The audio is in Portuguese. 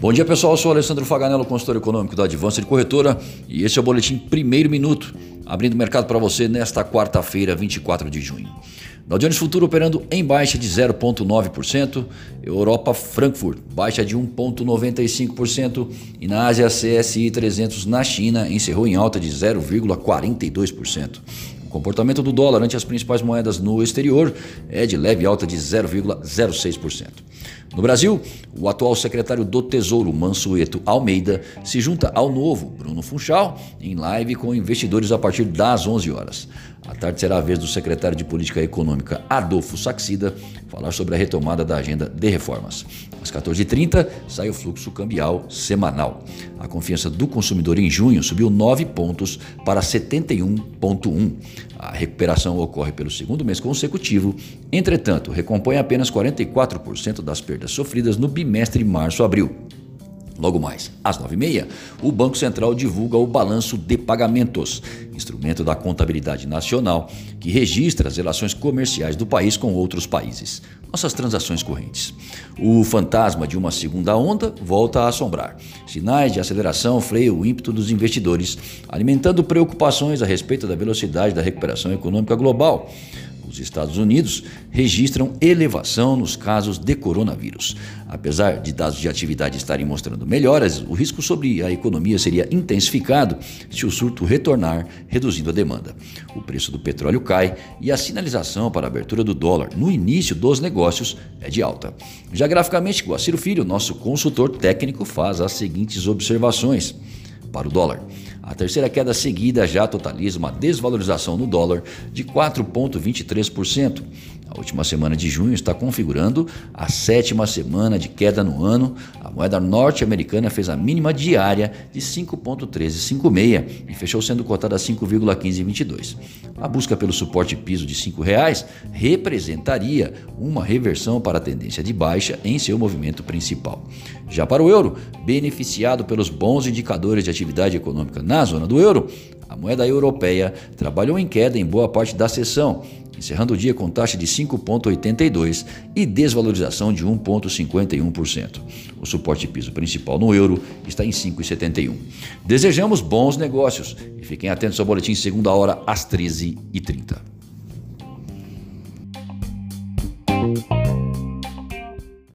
Bom dia pessoal, eu sou Alessandro Faganello, consultor econômico da Advança de Corretora e esse é o boletim Primeiro Minuto, abrindo o mercado para você nesta quarta-feira, 24 de junho. Dow Jones Futuro operando em baixa de 0,9%, Europa Frankfurt baixa de 1,95% e na Ásia CSI 300 na China encerrou em alta de 0,42%. O comportamento do dólar ante as principais moedas no exterior é de leve alta de 0,06%. No Brasil, o atual secretário do Tesouro, Mansueto Almeida, se junta ao novo Bruno Funchal em live com investidores a partir das 11 horas. À tarde será a vez do secretário de Política Econômica, Adolfo Saxida, falar sobre a retomada da agenda de reformas. Às 14h30, sai o fluxo cambial semanal. A confiança do consumidor em junho subiu 9 pontos para 71,1. A recuperação ocorre pelo segundo mês consecutivo, entretanto, recompõe apenas 44% das perdas sofridas no bimestre março-abril. Logo mais, às 9h30, o Banco Central divulga o balanço de pagamentos, instrumento da contabilidade nacional que registra as relações comerciais do país com outros países, nossas transações correntes. O fantasma de uma segunda onda volta a assombrar. Sinais de aceleração freiam o ímpeto dos investidores, alimentando preocupações a respeito da velocidade da recuperação econômica global os Estados Unidos registram elevação nos casos de coronavírus. Apesar de dados de atividade estarem mostrando melhoras, o risco sobre a economia seria intensificado se o surto retornar, reduzindo a demanda. O preço do petróleo cai e a sinalização para a abertura do dólar no início dos negócios é de alta. Já graficamente, Guaciro Filho, nosso consultor técnico, faz as seguintes observações para o dólar. A terceira queda seguida já totaliza uma desvalorização no dólar de 4,23%. A última semana de junho está configurando a sétima semana de queda no ano. A moeda norte-americana fez a mínima diária de 5,1356 e fechou sendo cotada a 5,1522. A busca pelo suporte piso de R$ reais representaria uma reversão para a tendência de baixa em seu movimento principal. Já para o euro, beneficiado pelos bons indicadores de atividade econômica na zona do euro, a moeda europeia trabalhou em queda em boa parte da sessão, encerrando o dia com taxa de 5,82 e desvalorização de 1,51%. O suporte piso principal no euro está em 5,71. Desejamos bons negócios e fiquem atentos ao boletim segunda hora às 13h30.